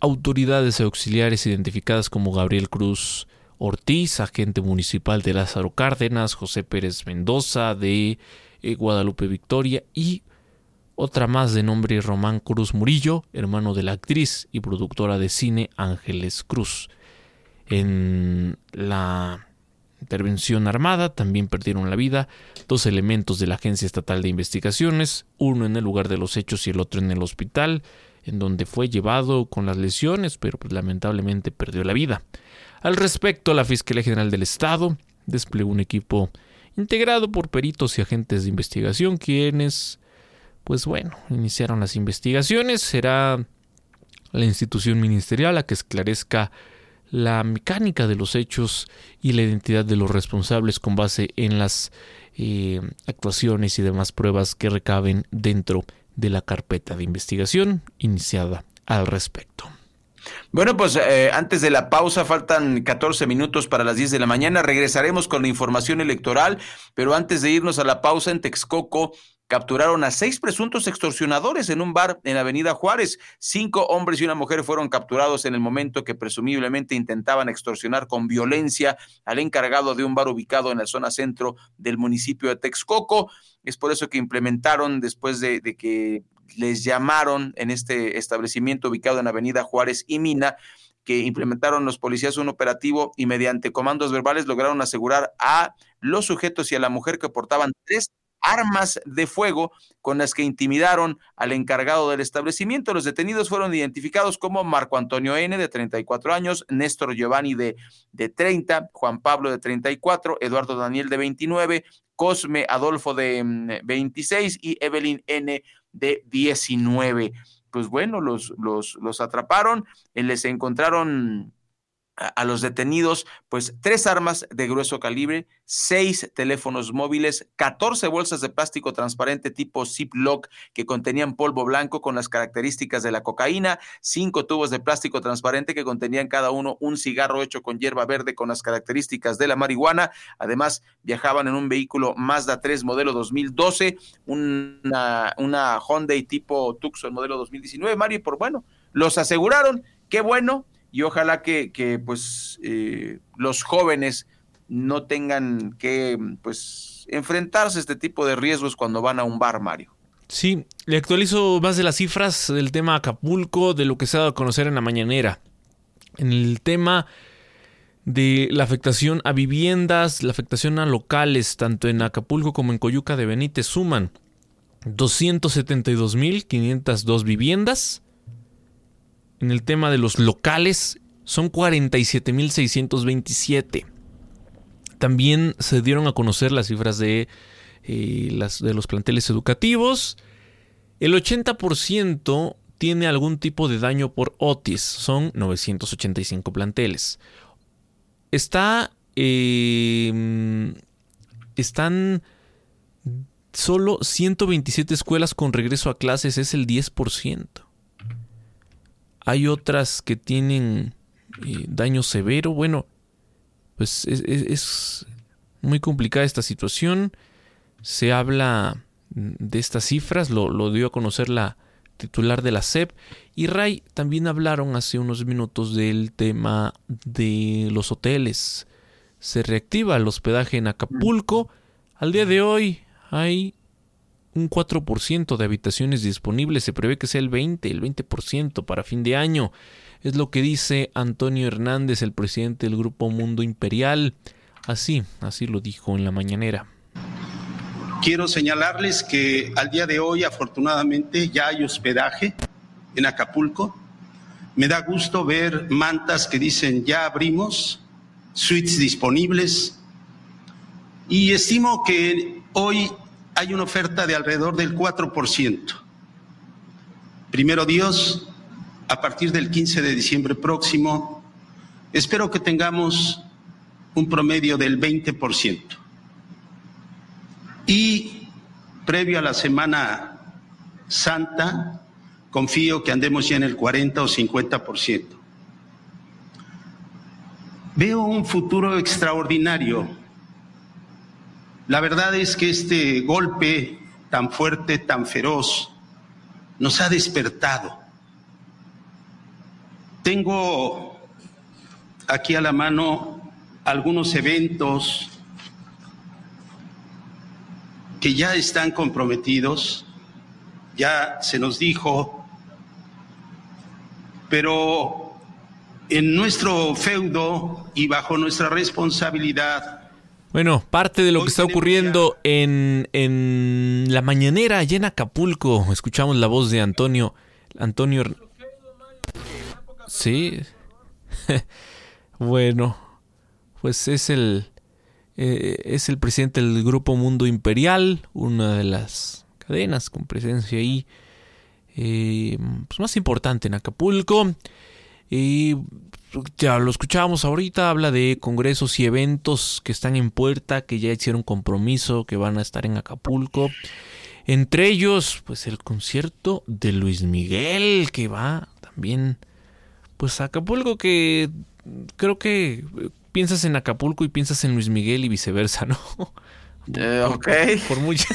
autoridades auxiliares identificadas como Gabriel Cruz Ortiz, agente municipal de Lázaro Cárdenas, José Pérez Mendoza de eh, Guadalupe Victoria y otra más de nombre Román Cruz Murillo, hermano de la actriz y productora de cine Ángeles Cruz. En la intervención armada también perdieron la vida dos elementos de la Agencia Estatal de Investigaciones, uno en el lugar de los hechos y el otro en el hospital, en donde fue llevado con las lesiones, pero pues, lamentablemente perdió la vida. Al respecto, la Fiscalía General del Estado desplegó un equipo integrado por peritos y agentes de investigación, quienes, pues bueno, iniciaron las investigaciones. Será la institución ministerial la que esclarezca la mecánica de los hechos y la identidad de los responsables con base en las eh, actuaciones y demás pruebas que recaben dentro de la carpeta de investigación iniciada al respecto. Bueno, pues eh, antes de la pausa faltan 14 minutos para las 10 de la mañana. Regresaremos con la información electoral, pero antes de irnos a la pausa en Texcoco, capturaron a seis presuntos extorsionadores en un bar en Avenida Juárez. Cinco hombres y una mujer fueron capturados en el momento que presumiblemente intentaban extorsionar con violencia al encargado de un bar ubicado en la zona centro del municipio de Texcoco. Es por eso que implementaron, después de, de que les llamaron en este establecimiento ubicado en Avenida Juárez y Mina, que implementaron los policías un operativo y mediante comandos verbales lograron asegurar a los sujetos y a la mujer que portaban tres armas de fuego con las que intimidaron al encargado del establecimiento. Los detenidos fueron identificados como Marco Antonio N, de 34 años, Néstor Giovanni, de, de 30, Juan Pablo, de 34, Eduardo Daniel, de 29, Cosme Adolfo, de 26 mm, y Evelyn N, de 19. Pues bueno, los, los, los atraparon, eh, les encontraron a los detenidos, pues tres armas de grueso calibre, seis teléfonos móviles, 14 bolsas de plástico transparente tipo Ziploc que contenían polvo blanco con las características de la cocaína, cinco tubos de plástico transparente que contenían cada uno un cigarro hecho con hierba verde con las características de la marihuana. Además, viajaban en un vehículo Mazda 3 modelo 2012, una, una Hyundai tipo Tucson modelo 2019. Mario, por bueno, los aseguraron, qué bueno y ojalá que, que pues eh, los jóvenes no tengan que pues enfrentarse a este tipo de riesgos cuando van a un bar, Mario. Sí, le actualizo más de las cifras del tema Acapulco, de lo que se ha dado a conocer en la mañanera. En el tema de la afectación a viviendas, la afectación a locales, tanto en Acapulco como en Coyuca de Benítez, suman 272.502 viviendas, en el tema de los locales son 47.627. También se dieron a conocer las cifras de, eh, las, de los planteles educativos. El 80% tiene algún tipo de daño por Otis. Son 985 planteles. Está. Eh, están solo 127 escuelas con regreso a clases, es el 10%. Hay otras que tienen eh, daño severo. Bueno, pues es, muy complicada esta situación. Se habla de estas cifras, lo, lo, dio a conocer la titular de la SEP. Y Ray también hablaron hace unos minutos del tema de los hoteles. Se reactiva el hospedaje en Acapulco. Al día de hoy hay un 4% de habitaciones disponibles, se prevé que sea el 20, el 20% para fin de año. Es lo que dice Antonio Hernández, el presidente del Grupo Mundo Imperial. Así, así lo dijo en la mañanera. Quiero señalarles que al día de hoy afortunadamente ya hay hospedaje en Acapulco. Me da gusto ver mantas que dicen ya abrimos, suites disponibles y estimo que hoy hay una oferta de alrededor del 4%. Primero Dios, a partir del 15 de diciembre próximo, espero que tengamos un promedio del 20%. Y previo a la Semana Santa, confío que andemos ya en el 40 o 50%. Veo un futuro extraordinario. La verdad es que este golpe tan fuerte, tan feroz, nos ha despertado. Tengo aquí a la mano algunos eventos que ya están comprometidos, ya se nos dijo, pero en nuestro feudo y bajo nuestra responsabilidad, bueno, parte de lo que está ocurriendo en, en la mañanera allá en Acapulco. Escuchamos la voz de Antonio. Antonio. Sí. bueno, pues es el eh, es el presidente del Grupo Mundo Imperial, una de las cadenas con presencia ahí eh, pues más importante en Acapulco. Y ya lo escuchábamos ahorita, habla de congresos y eventos que están en puerta, que ya hicieron compromiso, que van a estar en Acapulco. Entre ellos, pues el concierto de Luis Miguel, que va también, pues a Acapulco, que creo que piensas en Acapulco y piensas en Luis Miguel y viceversa, ¿no? Eh, ok. Por mucho.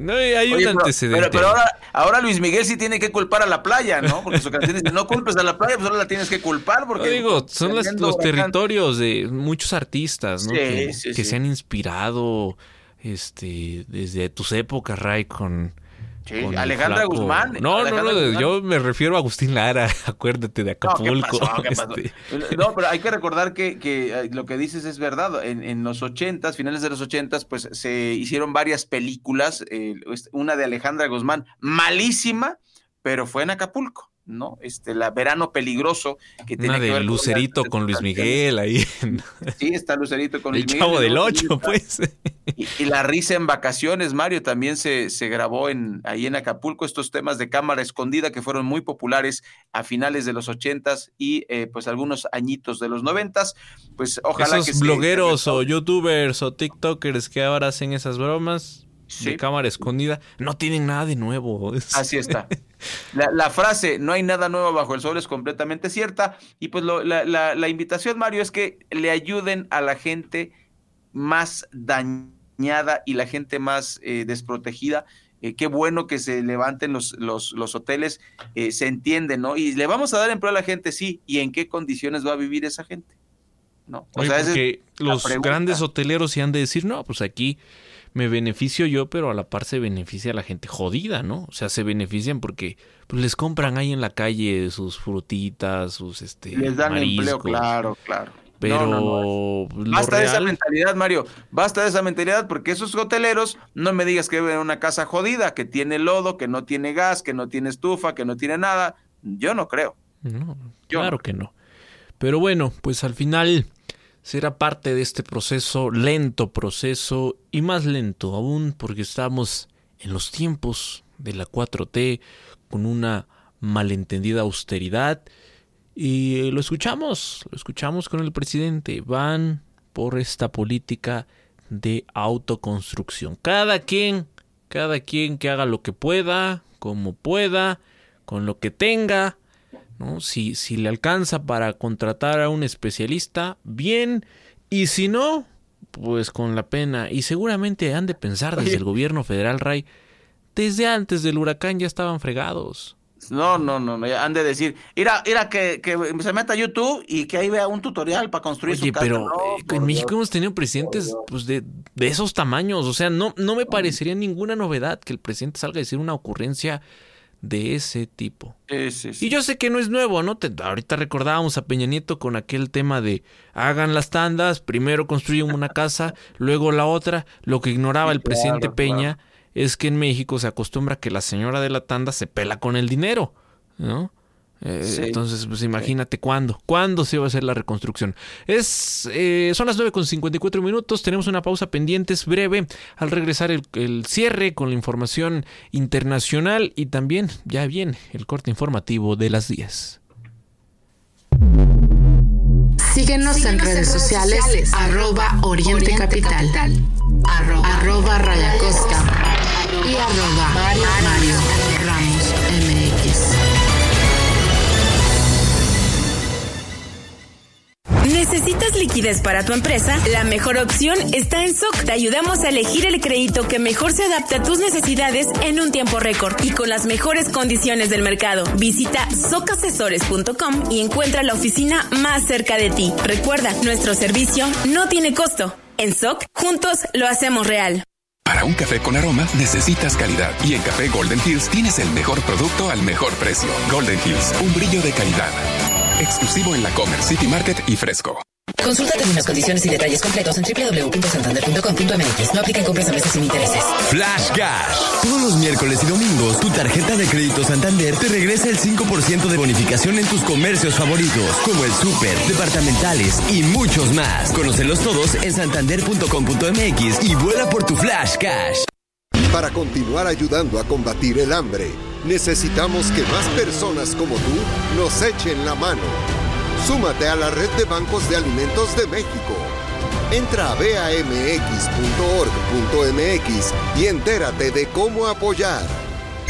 no, hay un antecedente. Pero, ahora, ahora, Luis Miguel sí tiene que culpar a la playa, ¿no? Porque su canción dice, no culpes a la playa, pues ahora la tienes que culpar. Porque digo, son los territorios de muchos artistas, ¿no? que, que se han inspirado este, desde tus épocas, Ray, con Alejandra Guzmán. No, no, no, yo me refiero a Agustín Lara, acuérdate de Acapulco. Este. No, pero hay que recordar que, que, eh, lo que dices es verdad. En, en los ochentas, finales de los ochentas, pues se hicieron varias películas, eh, una de Alejandra Guzmán, malísima, pero fue en Acapulco. ¿No? Este, la Verano Peligroso, que tiene Una de Lucerito con, Luis Miguel ahí. Sí, está Lucerito con Luis Miguel. El Chavo del Ocho, pues. Y, La Risa en Vacaciones, Mario, también se, se grabó en, ahí en Acapulco, estos temas de cámara escondida que fueron muy populares a finales de los ochentas y eh, pues algunos añitos de los noventas. Pues ojalá Esos blogueros o youtubers o tiktokers que ahora hacen esas bromas, de cámara escondida, no tienen nada de nuevo. Así está. La, frase, no hay nada nuevo bajo el sol, es completamente cierta. Y pues la, invitación, Mario, es que le ayuden a la gente más dañada y la gente más eh, desprotegida. Eh, qué bueno que se levanten los, los, hoteles, eh, se entiende, ¿no? Y le vamos a dar empleo a la gente, sí. ¿Y en qué condiciones va a vivir esa gente? ¿No? O sea, porque los grandes hoteleros se han de decir, no, pues aquí me beneficio yo, pero a la par se beneficia a la gente jodida, ¿no? O sea, se benefician porque pues, les compran ahí en la calle sus frutitas, sus este les dan empleo, claro, claro. Pero basta de esa mentalidad, Mario. Basta de esa mentalidad porque esos hoteleros no me digas que viven en una casa jodida, que tiene lodo, que no tiene gas, que no tiene estufa, que no tiene nada. Yo no creo. No, claro que no. Pero bueno, pues al final será parte de este proceso, lento proceso y más lento aún porque estamos en los tiempos de la 4T con una malentendida austeridad y lo escuchamos, lo escuchamos con el presidente, van por esta política de autoconstrucción. Cada quien, cada quien que haga lo que pueda, como pueda, con lo que tenga, ¿no? Si, si le alcanza para contratar a un especialista, bien. Y si no, pues con la pena. Y seguramente han de pensar desde el gobierno federal, Ray, desde antes del huracán ya estaban fregados. No, no, no, no, han de decir, mira, mira que, que, se meta a YouTube y que ahí vea un tutorial para construir su casa. pero eh, en México hemos tenido presidentes pues, de, de, esos tamaños, o sea, no, no me parecería ninguna novedad que el presidente salga a decir una ocurrencia de ese tipo. Y yo sé que no es nuevo, ¿no? ahorita recordábamos a Peña Nieto con aquel tema de hagan las tandas, primero construyen una casa, luego la otra. Lo que ignoraba el presidente Peña es que en México se acostumbra que la señora de la tanda se pela con el dinero, ¿no? Eh, entonces, pues imagínate cuándo, cuándo se va a hacer la reconstrucción. Es, eh, son las 9 con 54 minutos, tenemos una pausa pendiente, es breve, al regresar el, el, cierre con la información internacional y también ya viene el corte informativo de las 10. Síguenos en redes sociales, arroba Oriente Capital, arroba Raya Costa y arroba Mario liquidez para tu empresa? La mejor opción está en SOC. Te ayudamos a elegir el crédito que mejor se adapte a tus necesidades en un tiempo récord y con las mejores condiciones del mercado. Visita socasesores.com y encuentra la oficina más cerca de ti. Recuerda, nuestro servicio no tiene costo. En SOC, juntos lo hacemos real. Para un café con aroma necesitas calidad y en Café Golden Hills tienes el mejor producto al mejor precio. Golden Hills, un brillo de calidad. Exclusivo en la Comer City Market y Fresco. Consulta términos, condiciones y detalles completos en www.santander.com.mx. No apliquen compras a meses sin intereses. Flash Cash. Todos los miércoles y domingos, tu tarjeta de crédito Santander te regresa el 5% de bonificación en tus comercios favoritos, como el súper, departamentales y muchos más. Conócelos todos en santander.com.mx y vuela por tu Flash Cash. Para continuar ayudando a combatir el hambre, necesitamos que más personas como tú nos echen la mano. Súmate a la red de bancos de alimentos de México. Entra a bamx.org.mx y entérate de cómo apoyar.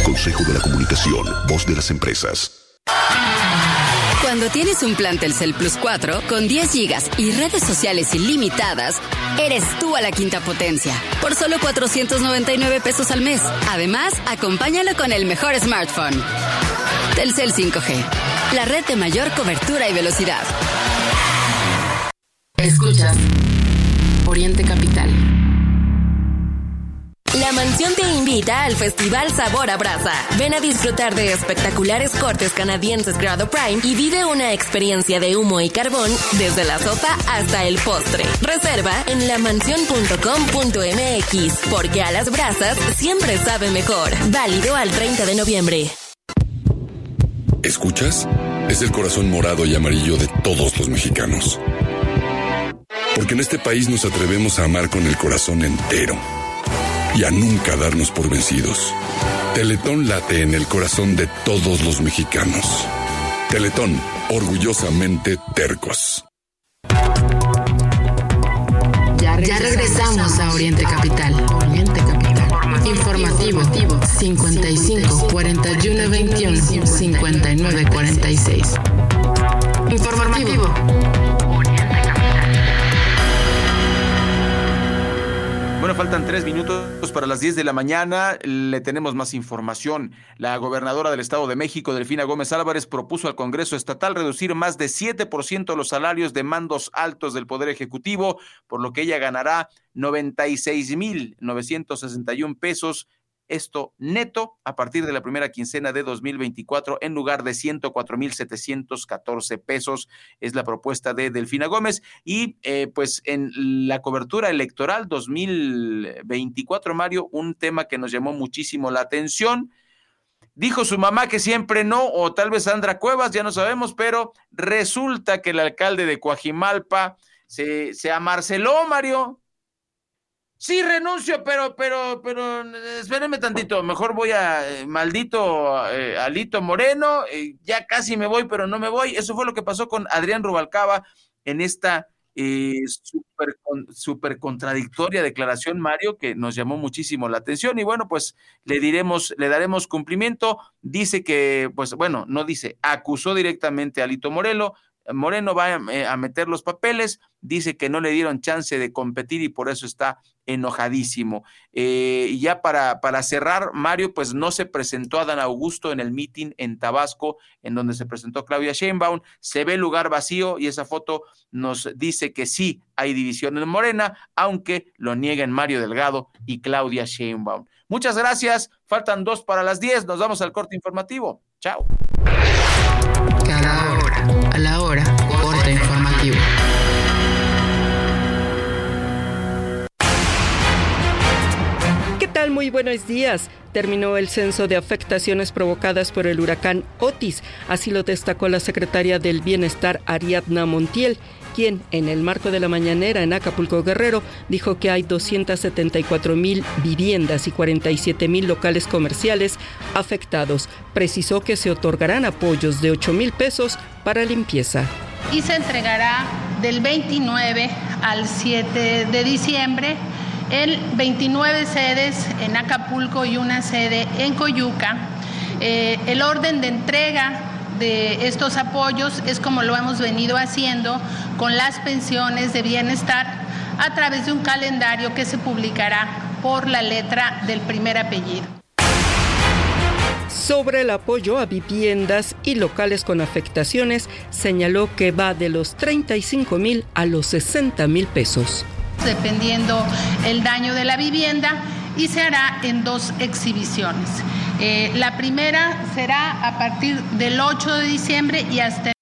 Consejo de la Comunicación, voz de las empresas. Cuando tienes un plan Telcel Plus 4 con 10 gigas y redes sociales ilimitadas, eres tú a la quinta potencia. Por solo 499 pesos al mes. Además, acompáñalo con el mejor smartphone. Telcel 5G. La red de mayor cobertura y velocidad. Escuchas Oriente Capital. La mansión te invita al Festival Sabor a Brasa. Ven a disfrutar de espectaculares cortes canadienses grado prime y vive una experiencia de humo y carbón desde la sopa hasta el postre. Reserva en lamansión.com.mx porque a las brasas siempre sabe mejor. Válido al 30 de noviembre. ¿Escuchas? Es el corazón morado y amarillo de todos los mexicanos. Porque en este país nos atrevemos a amar con el corazón entero y a nunca darnos por vencidos. Teletón late en el corazón de todos los mexicanos. Teletón, orgullosamente tercos. Ya regresamos a Oriente Capital. Informativo 55 41 21 59 46. Informativo. Bueno, faltan tres minutos para las 10 de la mañana. Le tenemos más información. La gobernadora del Estado de México, Delfina Gómez Álvarez, propuso al Congreso Estatal reducir más de 7% los salarios de mandos altos del Poder Ejecutivo, por lo que ella ganará 96.961 pesos esto neto a partir de la primera quincena de 2024 en lugar de 104.714 pesos. Es la propuesta de Delfina Gómez. Y eh, pues en la cobertura electoral 2024, Mario, un tema que nos llamó muchísimo la atención. Dijo su mamá que siempre no, o tal vez Sandra Cuevas, ya no sabemos, pero resulta que el alcalde de Coajimalpa se, se amarceló, Mario, Sí, renuncio, pero, pero, pero, espérenme tantito. Mejor voy a eh, maldito eh, Alito Moreno. eh, ya casi me voy, pero no me voy. Eso fue lo que pasó con Adrián Rubalcaba en esta súper con- súper contradictoria declaración, Mario, que nos llamó muchísimo la atención. Y bueno, pues le diremos, le daremos cumplimiento. Dice que, pues bueno, no dice, acusó directamente a Alito Moreno. Moreno va eh, a meter los papeles, dice que no le dieron chance de competir y por eso está enojadísimo. Eh, y ya para, para cerrar, Mario, pues no se presentó Adán Augusto en el meeting en Tabasco, en donde se presentó Claudia Sheinbaum. Se ve el lugar vacío y esa foto nos dice que sí hay división en Morena, aunque lo nieguen Mario Delgado y Claudia Sheinbaum. Muchas gracias. Faltan dos para las diez. Nos vamos al corte informativo. Chao. A Muy buenos días. Terminó el censo de afectaciones provocadas por el huracán Otis. Así lo destacó la secretaria del Bienestar Ariadna Montiel, quien en el marco de la mañanera en Acapulco Guerrero dijo que hay 274 mil viviendas y 47 mil locales comerciales afectados. Precisó que se otorgarán apoyos de 8 mil pesos para limpieza. y se entregará del 29 al 7 de diciembre en 29 sedes en Acapulco y una sede en Coyuca. Eh, el orden de entrega de estos apoyos es como lo hemos venido haciendo con las pensiones de bienestar a través de un calendario que se publicará por la letra del primer apellido. Sobre el apoyo a viviendas y locales con afectaciones, señaló que va de los 35 mil a los 60 mil pesos. Dependiendo el daño de la vivienda y se hará en dos exhibiciones. Eh, la primera será a partir del 8 de diciembre y hasta